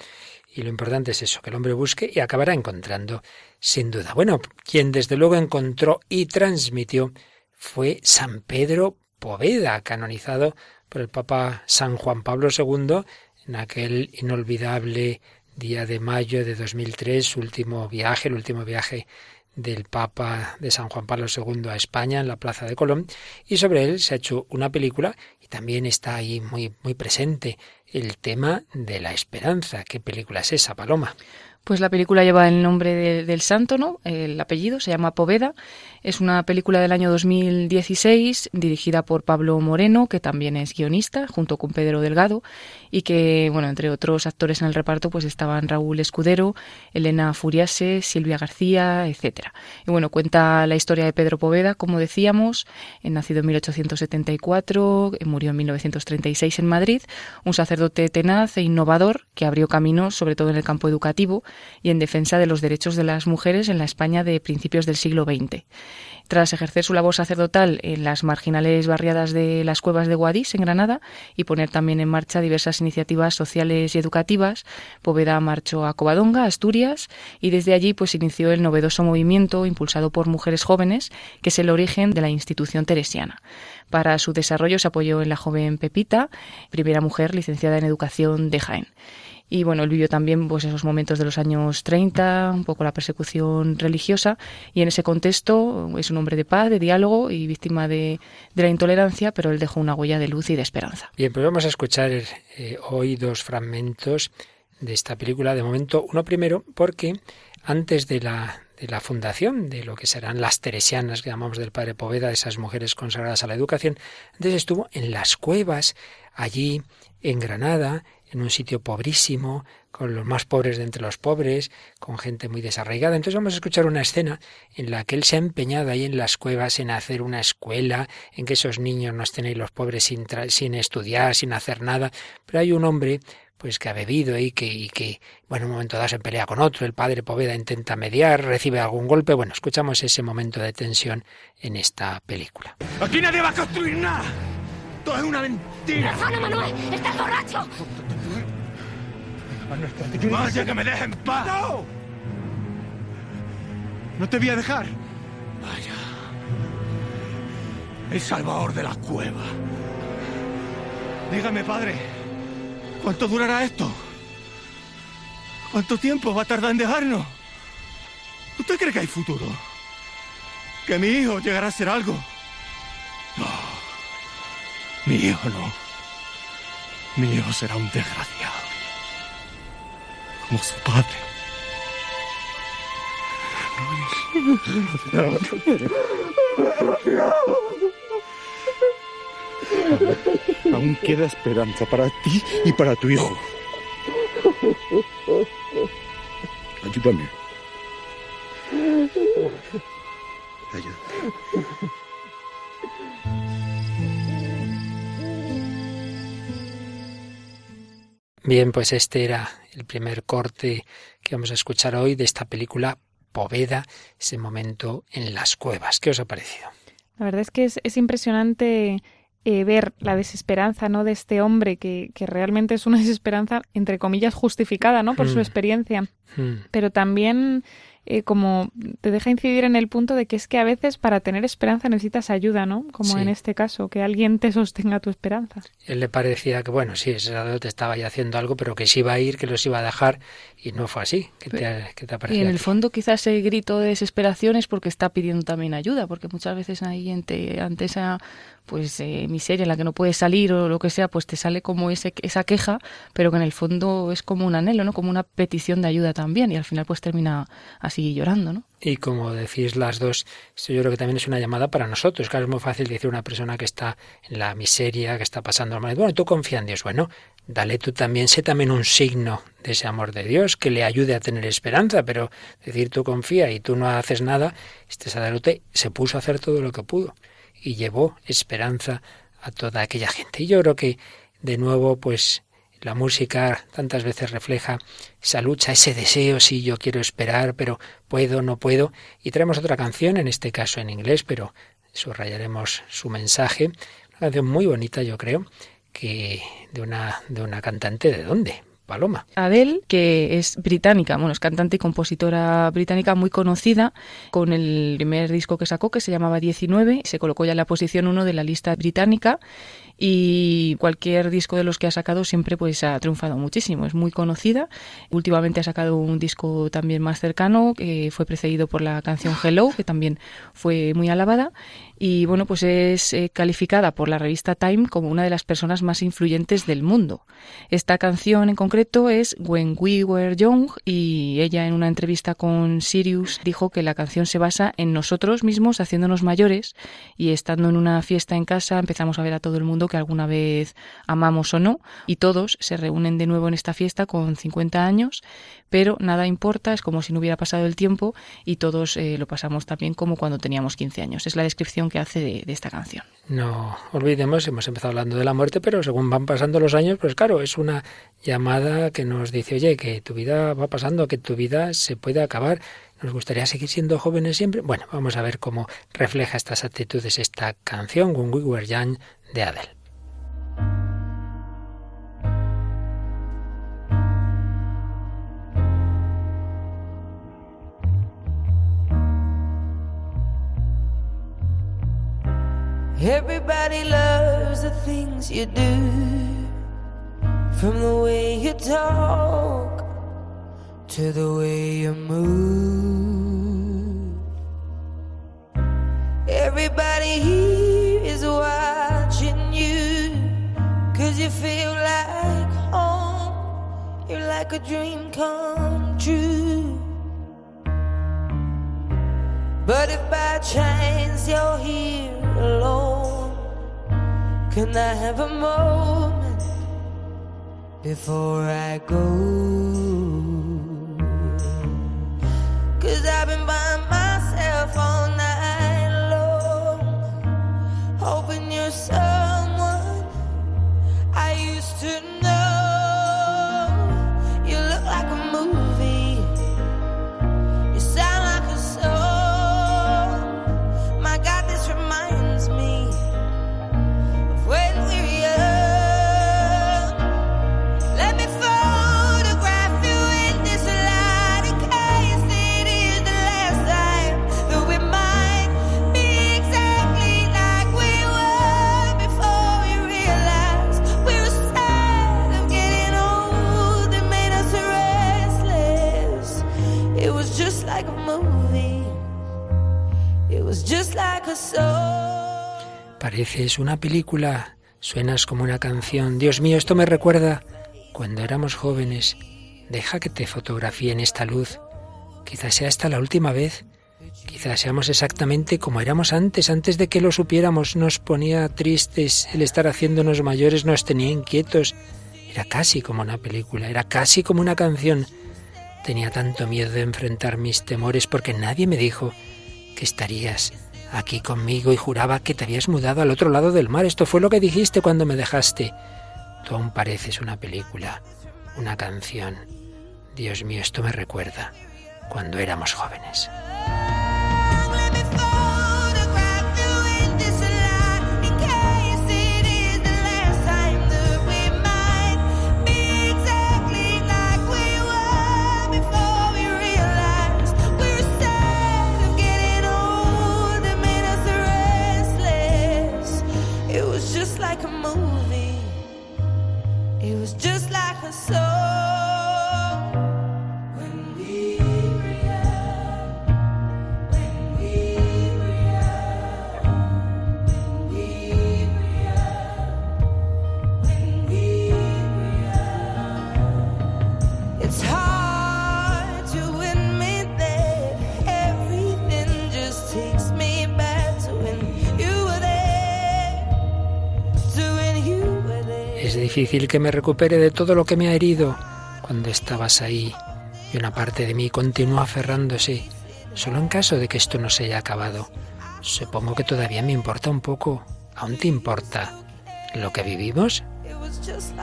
[SPEAKER 1] y lo importante es eso, que el hombre busque y acabará encontrando, sin duda. Bueno, quien desde luego encontró y transmitió fue San Pedro Poveda, canonizado por el Papa San Juan Pablo II en aquel inolvidable día de mayo de 2003, su último viaje, el último viaje del Papa de San Juan Pablo II a España en la Plaza de Colón y sobre él se ha hecho una película y también está ahí muy muy presente el tema de la esperanza. ¿Qué película es esa, Paloma?
[SPEAKER 3] Pues la película lleva el nombre del santo, ¿no? El apellido se llama Poveda. Es una película del año 2016 dirigida por Pablo Moreno, que también es guionista, junto con Pedro Delgado, y que, bueno, entre otros actores en el reparto, pues estaban Raúl Escudero, Elena Furiase, Silvia García, etcétera. Y bueno, cuenta la historia de Pedro Poveda, como decíamos, nacido en 1874, murió en 1936 en Madrid, un sacerdote tenaz e innovador que abrió camino, sobre todo en el campo educativo, y en defensa de los derechos de las mujeres en la España de principios del siglo XX. Tras ejercer su labor sacerdotal en las marginales barriadas de las cuevas de Guadix, en Granada, y poner también en marcha diversas iniciativas sociales y educativas, Poveda marchó a Covadonga, Asturias, y desde allí pues inició el novedoso movimiento impulsado por mujeres jóvenes, que es el origen de la institución teresiana. Para su desarrollo se apoyó en la joven Pepita, primera mujer licenciada en educación de Jaén. Y bueno, él vivió también pues, esos momentos de los años 30, un poco la persecución religiosa, y en ese contexto es un hombre de paz, de diálogo y víctima de, la intolerancia, pero él dejó una huella de luz y de esperanza.
[SPEAKER 1] Bien, pues vamos a escuchar eh, hoy dos fragmentos de esta película. De momento, uno primero, porque antes de la, de la fundación de lo que serán las teresianas que llamamos del padre Poveda, esas mujeres consagradas a la educación, antes estuvo en las cuevas, allí en Granada, en un sitio pobrísimo, con los más pobres de entre los pobres, con gente muy desarraigada. Entonces vamos a escuchar una escena en la que él se ha empeñado ahí en las cuevas en hacer una escuela, en que esos niños no estén ahí los pobres sin, sin estudiar, sin hacer nada. Pero hay un hombre pues que ha bebido y que, y que, bueno, en un momento dado se pelea con otro, el padre Poveda intenta mediar, recibe algún golpe. Bueno, escuchamos ese momento de tensión en esta película.
[SPEAKER 6] Aquí nadie va a construir nada. Todo es una mentira.
[SPEAKER 7] ¡Perdona, Manuel! ¡Estás borracho!
[SPEAKER 6] ¡Vaya que me dejen en paz!
[SPEAKER 8] ¡No! No te voy a dejar.
[SPEAKER 6] Vaya. El salvador de la cueva.
[SPEAKER 8] Dígame, padre, ¿cuánto durará esto? ¿Cuánto tiempo va a tardar en dejarnos? ¿Usted cree que hay futuro? ¿Que mi hijo llegará a ser algo?
[SPEAKER 6] No. Mi hijo no. Mi hijo será un desgraciado su padre.
[SPEAKER 8] Aún queda esperanza para ti y para tu hijo. Ayúdame. Ayúdame.
[SPEAKER 1] Bien, pues este era el primer corte que vamos a escuchar hoy de esta película Poveda, ese momento en las cuevas. ¿Qué os ha parecido?
[SPEAKER 4] La verdad es que es, impresionante eh, ver la desesperanza ¿no? de este hombre, que, que, realmente es una [laughs] desesperanza, entre comillas, justificada ¿no? por su hmm. experiencia, hmm. pero también eh, como te deja incidir en el punto de que es que a veces para tener esperanza necesitas ayuda, ¿no? Como en este caso, que alguien te sostenga tu esperanza.
[SPEAKER 1] Él le parecía que, bueno, sí, ese sacerdote estaba ya haciendo algo, pero que se iba a ir, que los iba a dejar, y no fue así. ¿Qué te,
[SPEAKER 3] te Y en el fondo quizás ese grito de desesperación es porque está pidiendo también ayuda, porque muchas veces ahí ante, ante esa pues eh, miseria en la que no puedes salir o lo que sea, pues te sale como ese, esa queja, pero que en el fondo es como un anhelo, ¿no? Como una petición de ayuda también y al final pues termina así llorando, ¿no?
[SPEAKER 1] Y como decís las dos, yo creo que también es una llamada para nosotros. Claro, es muy fácil decir a una persona que está en la miseria, que está pasando mal. Bueno, tú confía en Dios. Bueno, dale tú también, sé también un signo de ese amor de Dios que le ayude a tener esperanza, pero decir tú confía y tú no haces nada, este sacerdote se puso a hacer todo lo que pudo y llevó esperanza a toda aquella gente. Y yo creo que, de nuevo, pues la música tantas veces refleja esa lucha, ese deseo, sí, yo quiero esperar, pero puedo, no puedo. Y traemos otra canción, en este caso en inglés, pero subrayaremos su mensaje. Una canción muy bonita, yo creo, que de una, de una cantante de dónde, Paloma.
[SPEAKER 3] Adele, que es británica, bueno, es cantante y compositora británica muy conocida, con el primer disco que sacó, que se llamaba 19, se colocó ya en la posición 1 de la lista británica y cualquier disco de los que ha sacado siempre pues ha triunfado muchísimo, es muy conocida. Últimamente ha sacado un disco también más cercano que fue precedido por la canción Hello, que también fue muy alabada y bueno, pues es eh, calificada por la revista Time como una de las personas más influyentes del mundo. Esta canción en concreto es When We Were Young y ella en una entrevista con Sirius dijo que la canción se basa en nosotros mismos haciéndonos mayores y estando en una fiesta en casa empezamos a ver a todo el mundo que alguna vez amamos o no y todos se reúnen de nuevo en esta fiesta con 50 años, pero nada importa, es como si no hubiera pasado el tiempo y todos eh, lo pasamos también como cuando teníamos 15 años. Es la descripción hace de, esta canción.
[SPEAKER 1] No olvidemos, hemos empezado hablando de la muerte, pero según van pasando los años, pues claro, es una llamada que nos dice, oye, que tu vida va pasando, que tu vida se puede acabar. ¿Nos gustaría seguir siendo jóvenes siempre? Bueno, vamos a ver cómo refleja estas actitudes esta canción, When We Were Young, de Adele.
[SPEAKER 9] Everybody loves the things you do, from the way you talk to the way you move. Everybody here is watching you, cause you feel like home. You're like a dream come true. But if by chance you're here alone, can I have a moment before I go? Cause I've been by myself all night long, hoping you're someone I used to know.
[SPEAKER 1] Pareces una película, suenas como una canción. Dios mío, esto me recuerda cuando éramos jóvenes. Deja que te fotografíe en esta luz. Quizás sea esta la última vez. Quizás seamos exactamente como éramos antes, antes de que lo supiéramos. Nos ponía tristes, el estar haciéndonos mayores nos tenía inquietos. Era casi como una película, era casi como una canción. Tenía tanto miedo de enfrentar mis temores porque nadie me dijo que estarías aquí conmigo y juraba que te habías mudado al otro lado del mar. Esto fue lo que dijiste cuando me dejaste. Tú aún pareces una película, una canción. Dios mío, esto me recuerda cuando éramos jóvenes.
[SPEAKER 9] Was just like a song.
[SPEAKER 1] Difícil que me recupere de todo lo que me ha herido cuando estabas ahí y una parte de mí continúa aferrándose, solo en caso de que esto no se haya acabado. Supongo que todavía me importa un poco. ¿Aún te importa lo que vivimos?
[SPEAKER 9] It was just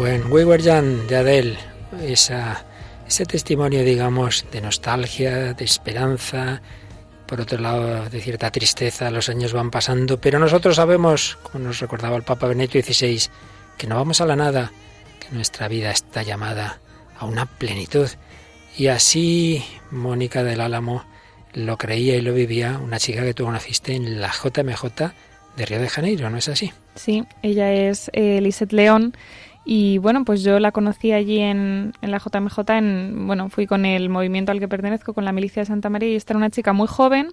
[SPEAKER 9] When We Were Young
[SPEAKER 1] de Adele, esa, ese testimonio, digamos, de nostalgia, de esperanza, por otro lado, de cierta tristeza, los años van pasando, pero nosotros sabemos, como nos recordaba el Papa Benedicto XVI, que no vamos a la nada, que nuestra vida está llamada a una plenitud. Y así Mónica del Álamo lo creía y lo vivía, una chica que tú conociste en la JMJ de Río de Janeiro, ¿no es así?
[SPEAKER 4] Sí, ella es eh, Lisette León y bueno, pues yo la conocí allí en, en, la JMJ, en, bueno, fui con el movimiento al que pertenezco, con la milicia de Santa María, y esta era una chica muy joven,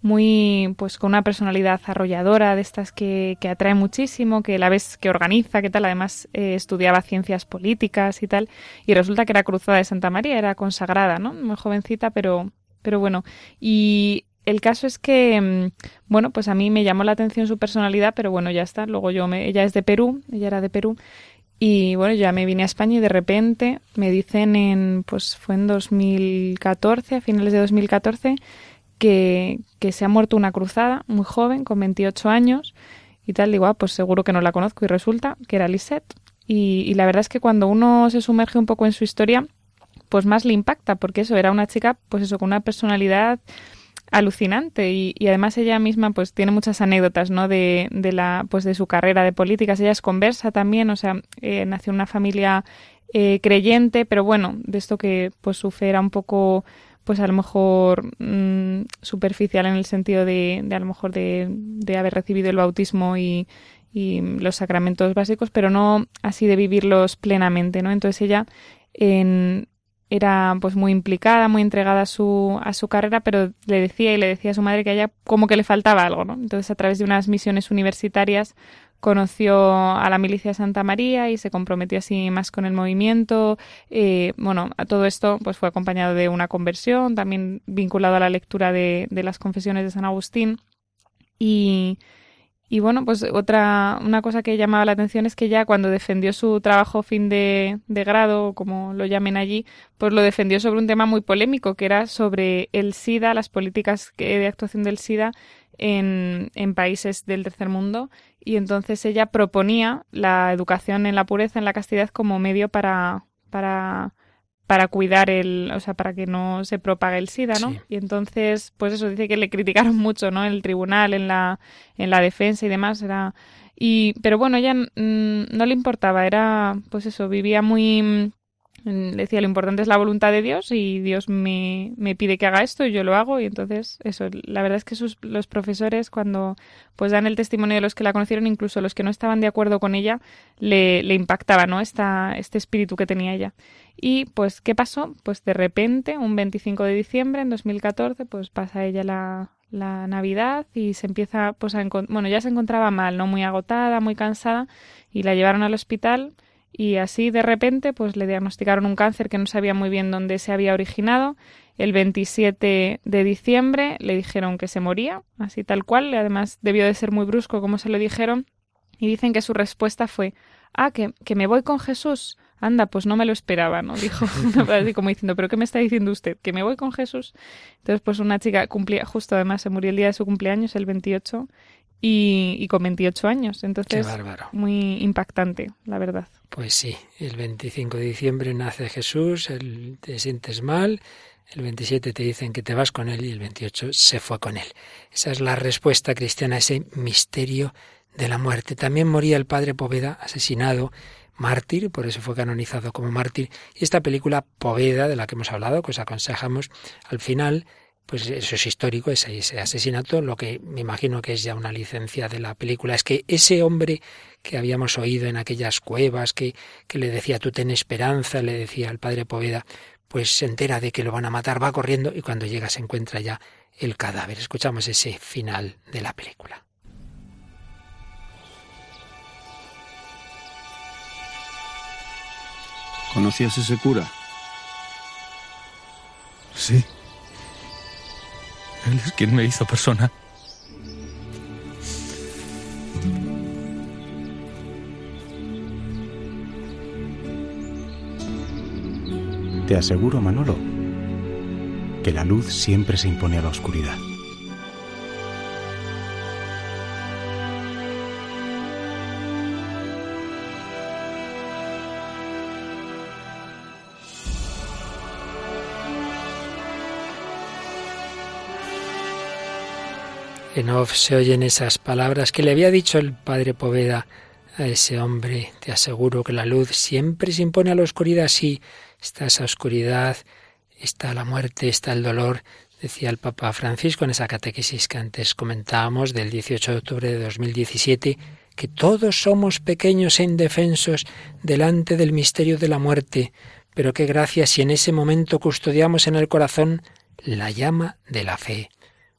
[SPEAKER 4] muy, pues con una personalidad arrolladora, de estas que, que atrae muchísimo, que la ves que organiza, que tal, además eh, estudiaba ciencias políticas y tal, y resulta que era cruzada de Santa María, era consagrada, ¿no? Muy jovencita, pero, pero bueno, y el caso es que, bueno, pues a mí me llamó la atención su personalidad, pero bueno, ya está. Luego yo, me, ella es de Perú, ella era de Perú, y bueno, ya me vine a España y de repente me dicen en, pues fue en 2014, a finales de 2014, que, que se ha muerto una cruzada muy joven, con 28 años y tal. Digo, ah, pues seguro que no la conozco y resulta que era Lisette. Y, y la verdad es que cuando uno se sumerge un poco en su historia, pues más le impacta, porque eso era una chica, pues eso, con una personalidad alucinante y, y, además ella misma pues tiene muchas anécdotas no de, de, la pues de su carrera de políticas. Ella es conversa también o sea eh, nació en una familia eh, creyente pero bueno de esto que pues su fe era un poco pues a lo mejor mmm, superficial en el sentido de, de a lo mejor de, de, haber recibido el bautismo y, y los sacramentos básicos pero no así de vivirlos plenamente no entonces ella en, era pues muy implicada, muy entregada a su, a su carrera, pero le decía y le decía a su madre que a ella como que le faltaba algo, ¿no? Entonces a través de unas misiones universitarias conoció a la milicia Santa María y se comprometió así más con el movimiento. Eh, bueno, a todo esto pues fue acompañado de una conversión, también vinculado a la lectura de, de las confesiones de San Agustín. Y, y bueno, pues otra, una cosa que llamaba la atención es que ya cuando defendió su trabajo fin de, de grado, como lo llamen allí, pues lo defendió sobre un tema muy polémico, que era sobre el SIDA, las políticas de actuación del SIDA en, en países del tercer mundo. Y entonces ella proponía la educación en la pureza, en la castidad, como medio para, para para cuidar el, o sea, para que no se propague el SIDA, ¿no? Sí. Y entonces, pues eso dice que le criticaron mucho, ¿no? En el tribunal, en la, en la defensa y demás, era y, pero bueno, ella mmm, no le importaba, era, pues eso, vivía muy, decía lo importante es la voluntad de Dios y Dios me, me, pide que haga esto y yo lo hago. Y entonces eso la verdad es que sus, los profesores cuando pues dan el testimonio de los que la conocieron incluso los que no estaban de acuerdo con ella le, le impactaba no Esta, este espíritu que tenía ella. Y pues qué pasó pues de repente un 25 de diciembre en 2014 pues pasa ella la, la Navidad y se empieza pues bueno ya se encontraba mal no muy agotada muy cansada y la llevaron al hospital y así de repente pues le diagnosticaron un cáncer que no sabía muy bien dónde se había originado. El 27 de diciembre le dijeron que se moría, así tal cual, además debió de ser muy brusco como se lo dijeron, y dicen que su respuesta fue ah, que, que me voy con Jesús. Anda, pues no me lo esperaba, ¿no? Dijo, [laughs] así como diciendo, ¿pero qué me está diciendo usted? ¿Que me voy con Jesús? Entonces, pues una chica cumplía, justo además se murió el día de su cumpleaños, el 28, y, y con 28 años. Entonces, muy impactante, la verdad.
[SPEAKER 1] Pues sí, el 25 de diciembre nace Jesús, el, te sientes mal, el 27 te dicen que te vas con él y el 28 se fue con él. Esa es la respuesta cristiana a ese misterio de la muerte. También moría el padre Poveda, asesinado mártir, por eso fue canonizado como mártir. Y esta película Poveda, de la que hemos hablado, que os aconsejamos, al final, pues eso es histórico, ese, ese asesinato, lo que me imagino que es ya una licencia de la película, es que ese hombre que habíamos oído en aquellas cuevas, que, que le decía tú ten esperanza, le decía al padre Poveda, pues se entera de que lo van a matar, va corriendo y cuando llega se encuentra ya el cadáver. Escuchamos ese final de la película.
[SPEAKER 10] ¿Conocías ese cura?
[SPEAKER 6] Sí. Él es quien me hizo persona.
[SPEAKER 11] Te aseguro, Manolo, que la luz siempre se impone a la oscuridad.
[SPEAKER 1] En off se oyen esas palabras que le había dicho el padre Poveda a ese hombre. Te aseguro que la luz siempre se impone a la oscuridad. Sí, está esa oscuridad, está la muerte, está el dolor, decía el Papa Francisco en esa catequesis que antes comentábamos del 18 de octubre de 2017, que todos somos pequeños e indefensos delante del misterio de la muerte, pero qué gracia si en ese momento custodiamos en el corazón la llama de la fe.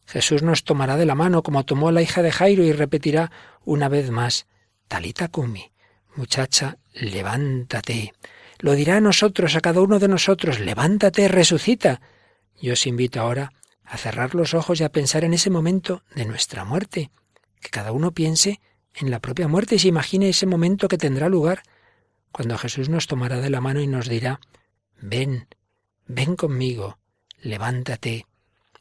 [SPEAKER 1] Jesús nos tomará de la mano como tomó a la hija de Jairo y repetirá una vez más, Talita Kumi, muchacha, levántate. Lo dirá a nosotros, a cada uno de nosotros, levántate, resucita. Yo os invito ahora a cerrar los ojos y a pensar en ese momento de nuestra muerte, que cada uno piense en la propia muerte y se imagine ese momento que tendrá lugar, cuando Jesús nos tomará de la mano y nos dirá, ven, ven conmigo, levántate,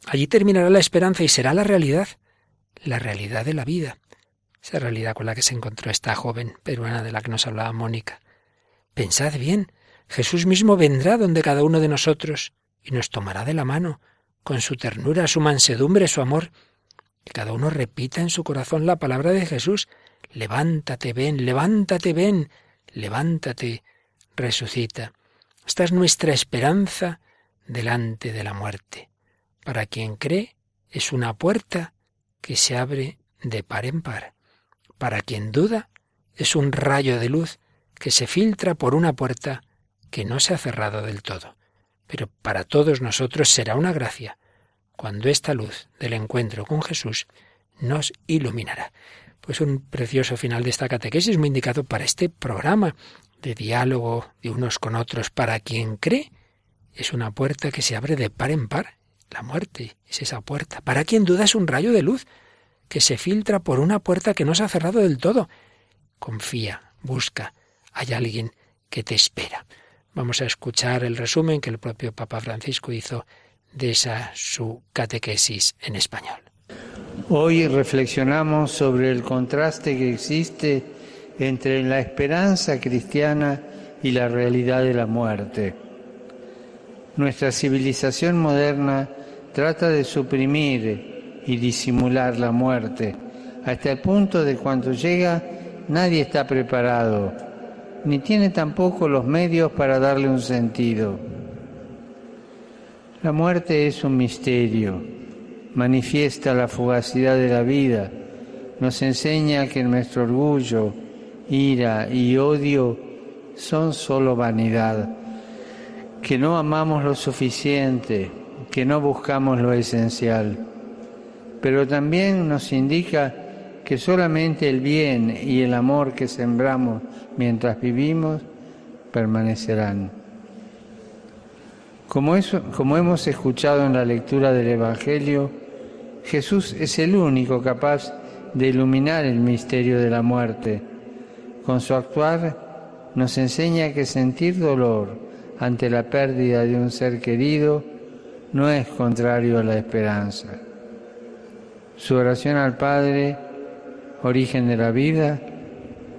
[SPEAKER 1] Allí terminará la esperanza y será la realidad, la realidad de la vida, esa realidad con la que se encontró esta joven peruana de la que nos hablaba Mónica. Pensad bien, Jesús mismo vendrá donde cada uno de nosotros y nos tomará de la mano, con su ternura, su mansedumbre, su amor. Que cada uno repita en su corazón la palabra de Jesús. Levántate, ven, levántate, ven, levántate, resucita. Esta es nuestra esperanza delante de la muerte. Para quien cree, es una puerta que se abre de par en par. Para quien duda, es un rayo de luz que se filtra por una puerta que no se ha cerrado del todo. Pero para todos nosotros será una gracia cuando esta luz del encuentro con Jesús nos iluminará. Pues un precioso final de esta catequesis muy indicado para este programa de diálogo de unos con otros. Para quien cree, es una puerta que se abre de par en par la muerte es esa puerta. Para quien duda es un rayo de luz que se filtra por una puerta que no se ha cerrado del todo. Confía, busca, hay alguien que te espera. Vamos a escuchar el resumen que el propio Papa Francisco hizo de esa su catequesis en español.
[SPEAKER 12] Hoy reflexionamos sobre el contraste que existe entre la esperanza cristiana y la realidad de la muerte. Nuestra civilización moderna trata de suprimir y disimular la muerte, hasta el punto de cuando llega nadie está preparado, ni tiene tampoco los medios para darle un sentido. La muerte es un misterio, manifiesta la fugacidad de la vida, nos enseña que nuestro orgullo, ira y odio son solo vanidad, que no amamos lo suficiente, que no buscamos lo esencial, pero también nos indica que solamente el bien y el amor que sembramos mientras vivimos permanecerán. Como, hemos escuchado en la lectura del Evangelio, Jesús es el único capaz de iluminar el misterio de la muerte. Con su actuar nos enseña que sentir dolor ante la pérdida de un ser querido no es contrario a la esperanza. Su oración al Padre, origen de la vida,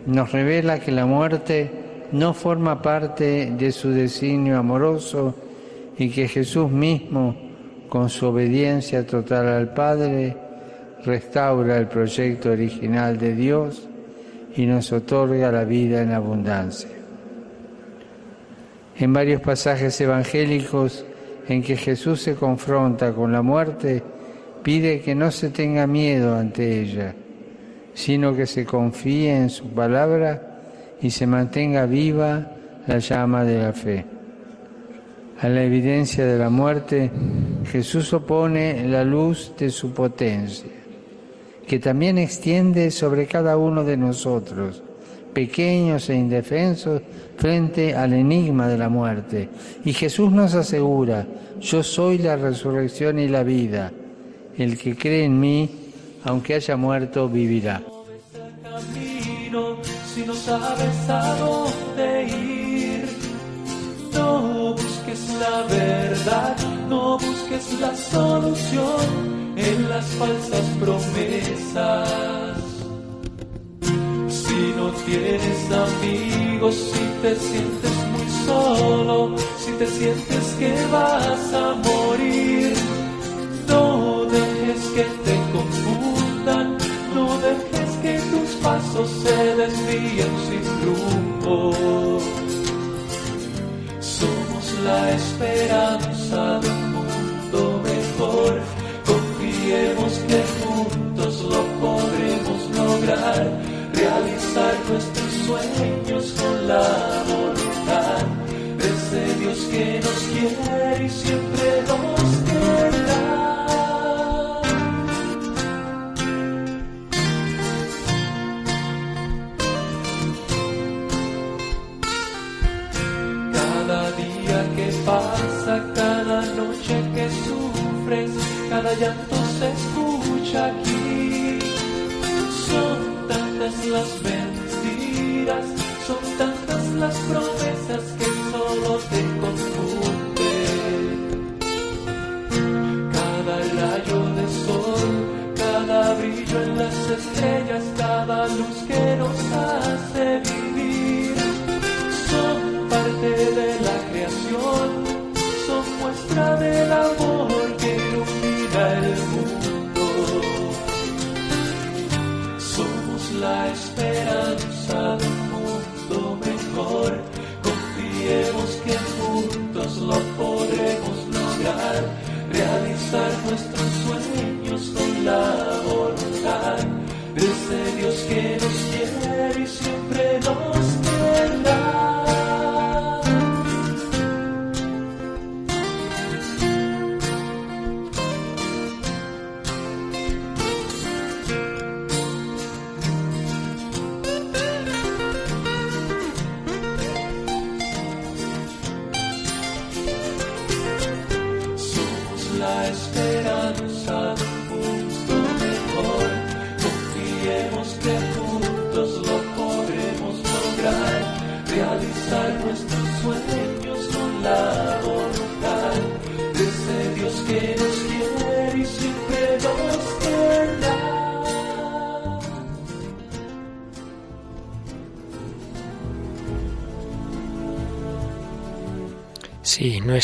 [SPEAKER 12] nos revela que la muerte no forma parte de su designio amoroso y que Jesús mismo, con su obediencia total al Padre, restaura el proyecto original de Dios y nos otorga la vida en abundancia. En varios pasajes evangélicos en que Jesús se confronta con la muerte, pide que no se tenga miedo ante ella, sino que se confíe en su palabra y se mantenga viva la llama de la fe. A la evidencia de la muerte, Jesús opone la luz de su potencia, que también extiende sobre cada uno de nosotros, pequeños e indefensos, frente al enigma de la muerte. Y Jesús nos asegura, yo soy la resurrección y la vida. El que cree en mí, aunque haya muerto, vivirá.
[SPEAKER 10] Si no sabes a dónde ir, no busques la verdad, no busques la solución en las falsas promesas. Si no tienes amigos, si te sientes muy solo, si te sientes que vas a morir, no dejes que te confundan, no dejes que tus pasos se desvíen sin rumbo. Somos la esperanza de un mundo mejor, confiemos que juntos lo podremos lograr, realizar nuestros sueños con la voluntad de ese Dios que nos quiere y siempre nos querrá. Cada día que pasa, cada noche que sufres, cada llanto se escucha aquí. Las promesas que solo te confunden. Cada rayo de sol, cada brillo en las estrellas, cada luz que nos hace vivir,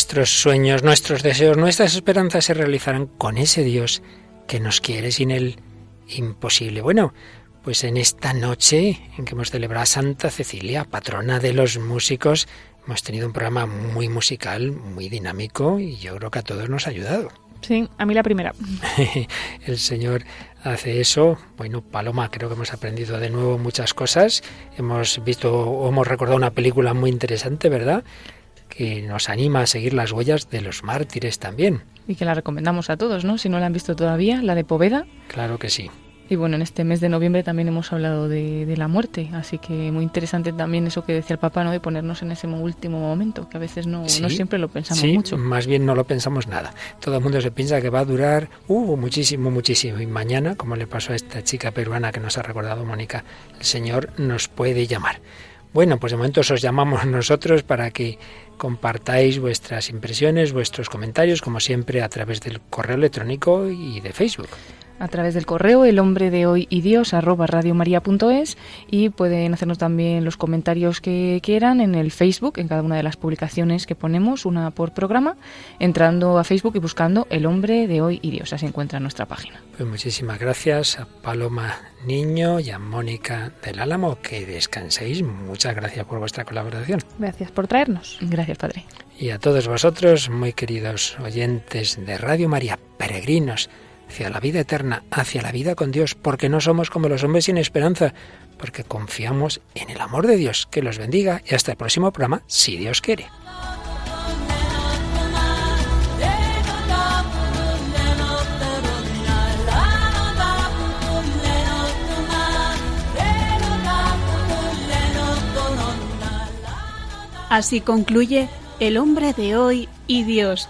[SPEAKER 1] nuestros sueños, nuestros deseos, nuestras esperanzas se realizarán con ese Dios que nos quiere sin él imposible. Bueno, pues en esta noche en que hemos celebrado a Santa Cecilia, patrona de los músicos, hemos tenido un programa muy musical, muy dinámico y yo creo que a todos nos ha ayudado.
[SPEAKER 4] Sí, a mí la primera. [laughs]
[SPEAKER 1] El Señor hace eso. Bueno, Paloma, creo que hemos aprendido de nuevo muchas cosas. Hemos visto o hemos recordado una película muy interesante, ¿verdad? Que nos anima a seguir las huellas de los mártires también.
[SPEAKER 3] Y que la recomendamos a todos, ¿no? Si no la han visto todavía, la de Poveda.
[SPEAKER 1] Claro que sí.
[SPEAKER 3] Y bueno, en este mes de noviembre también hemos hablado de, de, la muerte, así que muy interesante también eso que decía el Papa, ¿no? De ponernos en ese último momento, que a veces no,
[SPEAKER 1] sí,
[SPEAKER 3] no siempre lo pensamos
[SPEAKER 1] sí,
[SPEAKER 3] mucho.
[SPEAKER 1] Más bien no lo pensamos nada. Todo el mundo se piensa que va a durar uh, muchísimo, muchísimo. Y mañana, como le pasó a esta chica peruana que nos ha recordado Mónica, el Señor nos puede llamar. Bueno, pues de momento os llamamos [laughs] nosotros para que compartáis vuestras impresiones, vuestros comentarios, como siempre, a través del correo electrónico y de Facebook.
[SPEAKER 3] A través del correo el hombre de hoy y Dios arroba radiomaria.es y pueden hacernos también los comentarios que quieran en el Facebook, en cada una de las publicaciones que ponemos, una por programa, entrando a Facebook y buscando el hombre de hoy y Dios. Así encuentra nuestra página.
[SPEAKER 1] Pues muchísimas gracias a Paloma Niño y a Mónica del Álamo. Que descanséis. Muchas gracias por vuestra colaboración.
[SPEAKER 4] Gracias por traernos.
[SPEAKER 3] Gracias, Padre.
[SPEAKER 1] Y a todos vosotros, muy queridos oyentes de Radio María, peregrinos hacia la vida eterna, hacia la vida con Dios, porque no somos como los hombres sin esperanza, porque confiamos en el amor de Dios. Que los bendiga y hasta el próximo programa, si Dios quiere.
[SPEAKER 2] Así concluye El hombre de hoy y Dios,